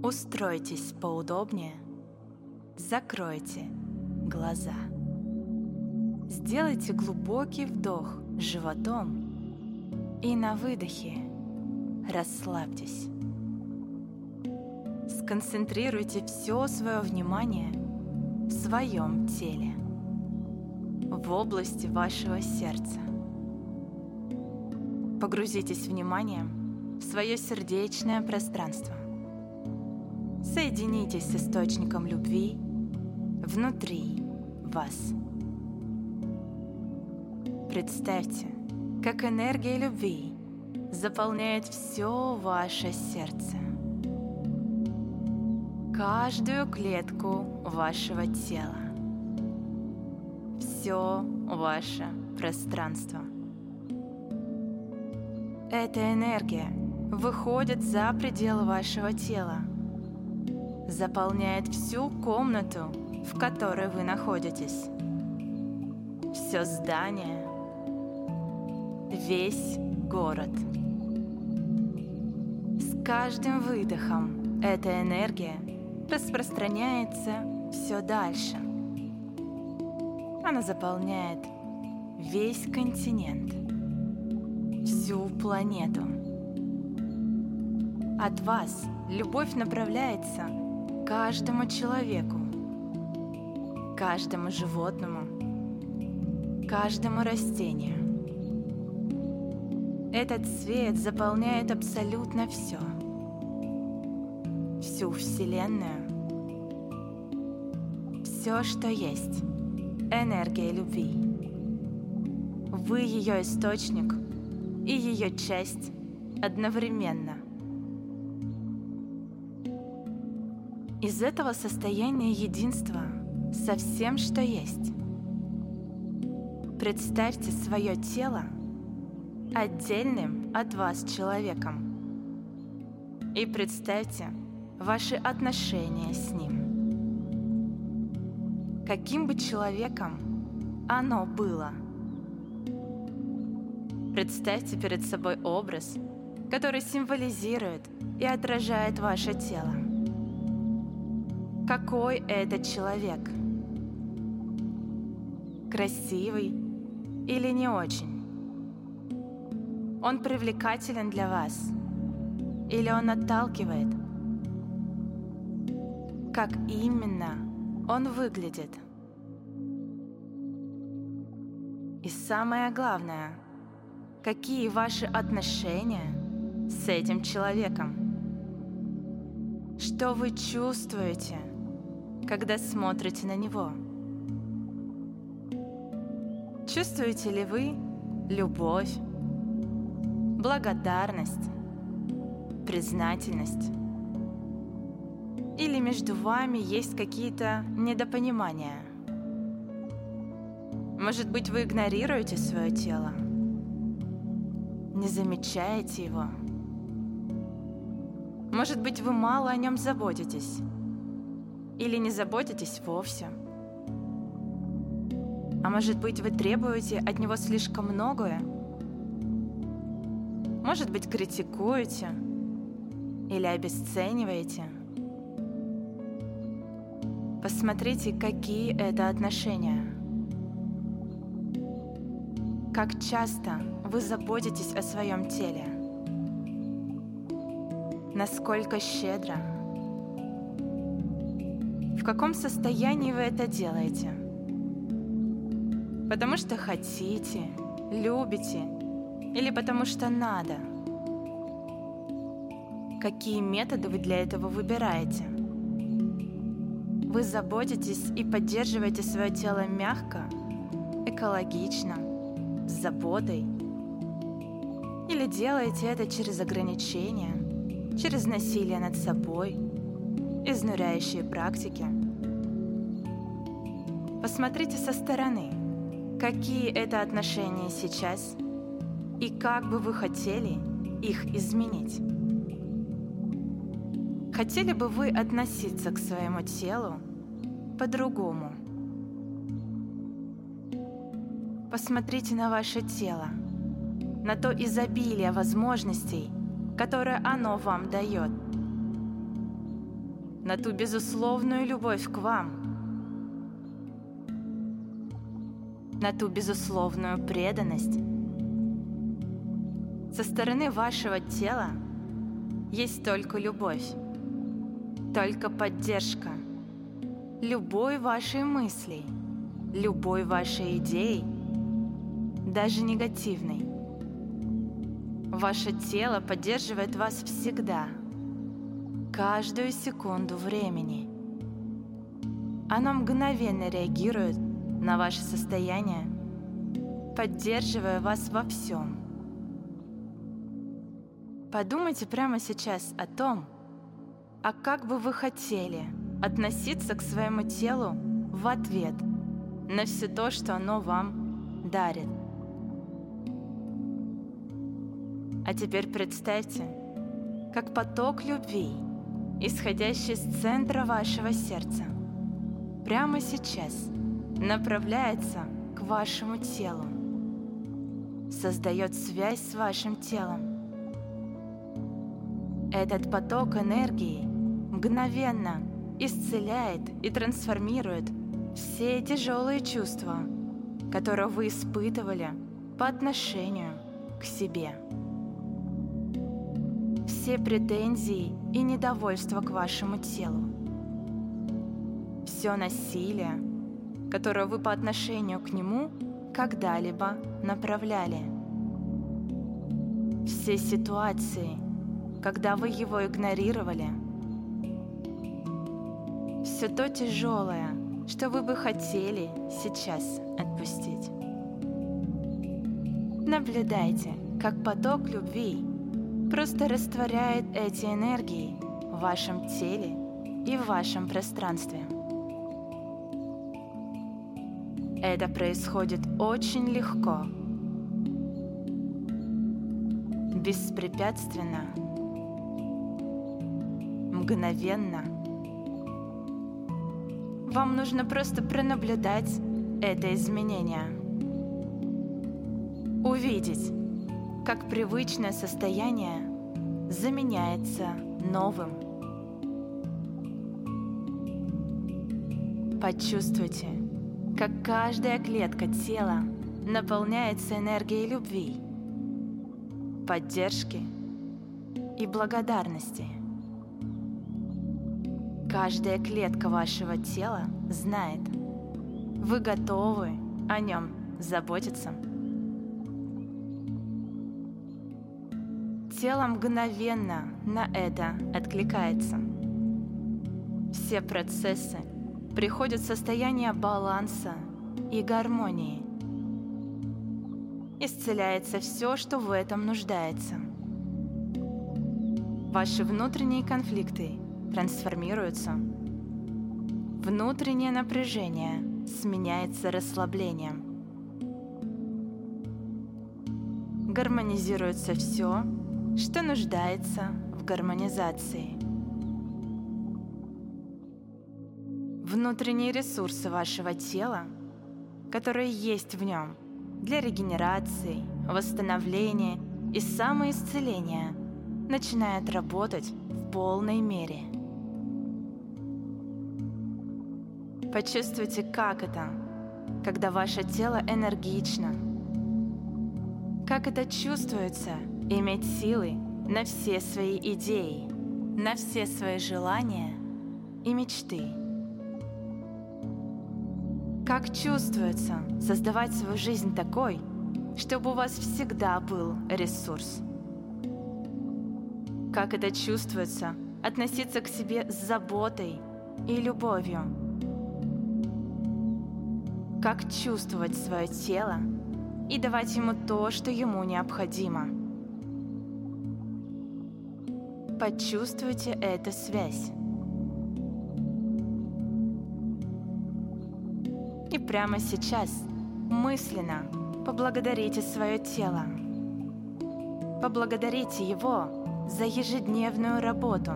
Устройтесь поудобнее, закройте глаза. Сделайте глубокий вдох животом и на выдохе расслабьтесь. Сконцентрируйте все свое внимание в своем теле, в области вашего сердца. Погрузитесь вниманием в свое сердечное пространство. Соединитесь с источником любви внутри вас. Представьте, как энергия любви заполняет все ваше сердце. Каждую клетку вашего тела. Все ваше пространство. Эта энергия выходит за пределы вашего тела – заполняет всю комнату, в которой вы находитесь. Все здание, весь город. С каждым выдохом эта энергия распространяется все дальше. Она заполняет весь континент, всю планету. От вас любовь направляется каждому человеку, каждому животному, каждому растению. Этот свет заполняет абсолютно все. Всю Вселенную. Все, что есть. Энергия любви. Вы ее источник и ее часть одновременно – из этого состояния единства со всем, что есть. Представьте свое тело отдельным от вас человеком. И представьте ваши отношения с ним. Каким бы человеком оно было. Представьте перед собой образ, который символизирует и отражает ваше тело какой этот человек. Красивый или не очень? Он привлекателен для вас или он отталкивает? Как именно он выглядит? И самое главное, какие ваши отношения с этим человеком? Что вы чувствуете – когда смотрите на него? Чувствуете ли вы любовь, благодарность, признательность? Или между вами есть какие-то недопонимания? Может быть, вы игнорируете свое тело? Не замечаете его? Может быть, вы мало о нем заботитесь? Или не заботитесь вовсе? А может быть, вы требуете от него слишком многое? Может быть, критикуете или обесцениваете? Посмотрите, какие это отношения. Как часто вы заботитесь о своем теле? Насколько щедро – каком состоянии вы это делаете. Потому что хотите, любите или потому что надо. Какие методы вы для этого выбираете? Вы заботитесь и поддерживаете свое тело мягко, экологично, с заботой? Или делаете это через ограничения, через насилие над собой, изнуряющие практики – Посмотрите со стороны, какие это отношения сейчас и как бы вы хотели их изменить. Хотели бы вы относиться к своему телу по-другому? Посмотрите на ваше тело, на то изобилие возможностей, которое оно вам дает. На ту безусловную любовь к вам, на ту безусловную преданность. Со стороны вашего тела есть только любовь, только поддержка любой вашей мысли, любой вашей идеи, даже негативной. Ваше тело поддерживает вас всегда, каждую секунду времени. Оно мгновенно реагирует на ваше состояние, поддерживая вас во всем. Подумайте прямо сейчас о том, а как бы вы хотели относиться к своему телу в ответ на все то, что оно вам дарит. А теперь представьте, как поток любви, исходящий из центра вашего сердца, прямо сейчас направляется к вашему телу, создает связь с вашим телом. Этот поток энергии мгновенно исцеляет и трансформирует все тяжелые чувства, которые вы испытывали по отношению к себе. Все претензии и недовольство к вашему телу. Все насилие, которое вы по отношению к нему когда-либо направляли. Все ситуации, когда вы его игнорировали – все то тяжелое, что вы бы хотели сейчас отпустить. Наблюдайте, как поток любви просто растворяет эти энергии в вашем теле и в вашем пространстве. Это происходит очень легко, беспрепятственно, мгновенно – вам нужно просто пронаблюдать это изменение. Увидеть, как привычное состояние заменяется новым. Почувствуйте, как каждая клетка тела наполняется энергией любви, поддержки и благодарности – Каждая клетка вашего тела знает, вы готовы о нем заботиться. Тело мгновенно на это откликается. Все процессы приходят в состояние баланса и гармонии. Исцеляется все, что в этом нуждается. Ваши внутренние конфликты трансформируются. Внутреннее напряжение сменяется расслаблением. Гармонизируется все, что нуждается в гармонизации. Внутренние ресурсы вашего тела, которые есть в нем для регенерации, восстановления и самоисцеления, начинают работать в полной мере – Почувствуйте, как это, когда ваше тело энергично. Как это чувствуется иметь силы на все свои идеи, на все свои желания и мечты. Как чувствуется создавать свою жизнь такой, чтобы у вас всегда был ресурс. Как это чувствуется относиться к себе с заботой и любовью – как чувствовать свое тело и давать ему то, что ему необходимо. Почувствуйте эту связь. И прямо сейчас мысленно поблагодарите свое тело. Поблагодарите его за ежедневную работу.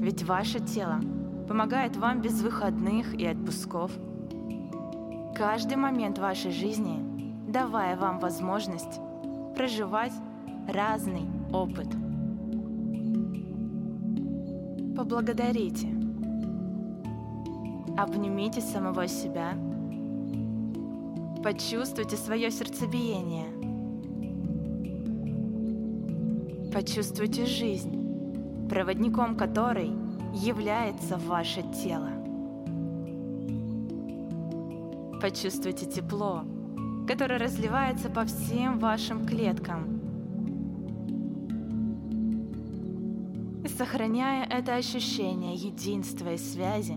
Ведь ваше тело помогает вам без выходных и отпусков – каждый момент вашей жизни, давая вам возможность проживать разный опыт. Поблагодарите. Обнимите самого себя. Почувствуйте свое сердцебиение. Почувствуйте жизнь, проводником которой является ваше тело. Почувствуйте тепло, которое разливается по всем вашим клеткам. Сохраняя это ощущение единства и связи,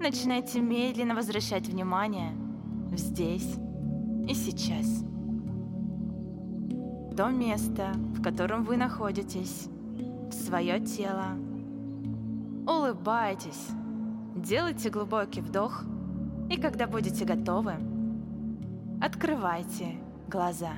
начинайте медленно возвращать внимание здесь и сейчас. То место, в котором вы находитесь, в свое тело. Улыбайтесь, делайте глубокий вдох – и когда будете готовы, открывайте глаза.